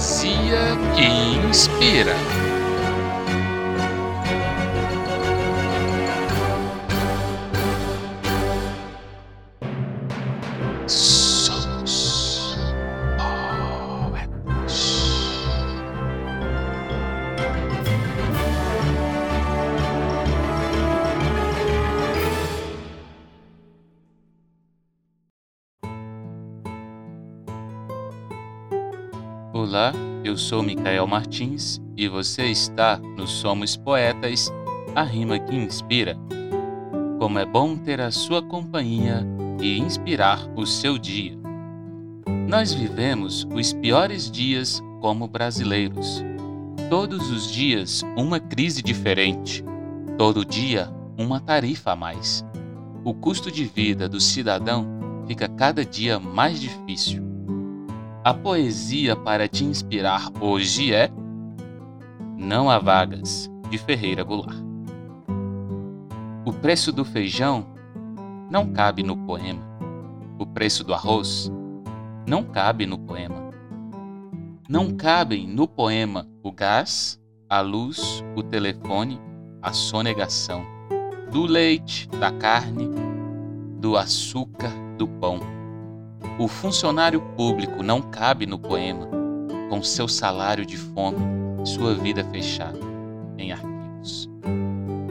poesia que inspira. Olá, eu sou Micael Martins e você está no Somos Poetas, a rima que inspira. Como é bom ter a sua companhia e inspirar o seu dia. Nós vivemos os piores dias como brasileiros. Todos os dias uma crise diferente, todo dia uma tarifa a mais. O custo de vida do cidadão fica cada dia mais difícil. A poesia para te inspirar hoje é Não há vagas, de Ferreira Goulart. O preço do feijão não cabe no poema. O preço do arroz não cabe no poema. Não cabem no poema o gás, a luz, o telefone, a sonegação, do leite, da carne, do açúcar, do pão. O funcionário público não cabe no poema, com seu salário de fome, sua vida fechada em arquivos.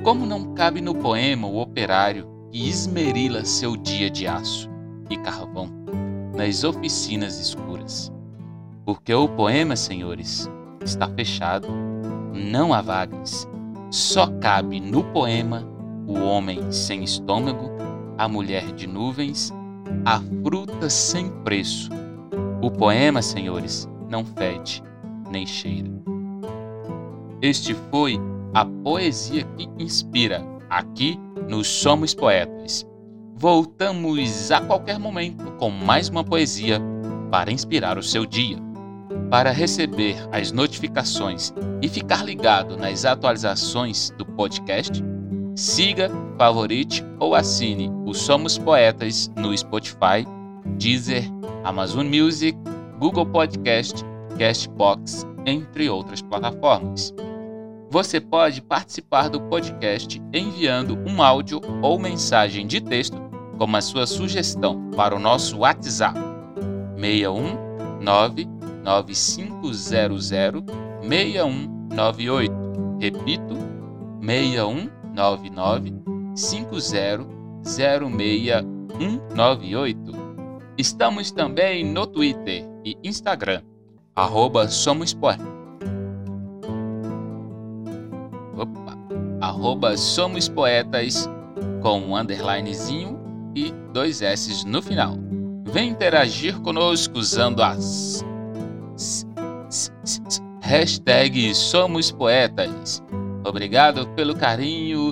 Como não cabe no poema o operário que esmerila seu dia de aço e carvão nas oficinas escuras. Porque o poema, senhores, está fechado, não há vagas. Só cabe no poema o homem sem estômago, a mulher de nuvens, a fruta sem preço. O poema, senhores, não fede nem cheira. Este foi a poesia que inspira aqui no Somos Poetas. Voltamos a qualquer momento com mais uma poesia para inspirar o seu dia. Para receber as notificações e ficar ligado nas atualizações do podcast, siga, favorite ou assine o Somos Poetas no Spotify, Deezer, Amazon Music, Google Podcast, Castbox, entre outras plataformas. Você pode participar do podcast enviando um áudio ou mensagem de texto como a sua sugestão para o nosso WhatsApp 61 99500 6198. Repito, 6199 5006198. Estamos também no Twitter e Instagram, arroba Somos Poetas. Opa, arroba Somos Poetas com um underlinezinho e dois S no final. Vem interagir conosco usando as hashtag Somos Poetas. Obrigado pelo carinho.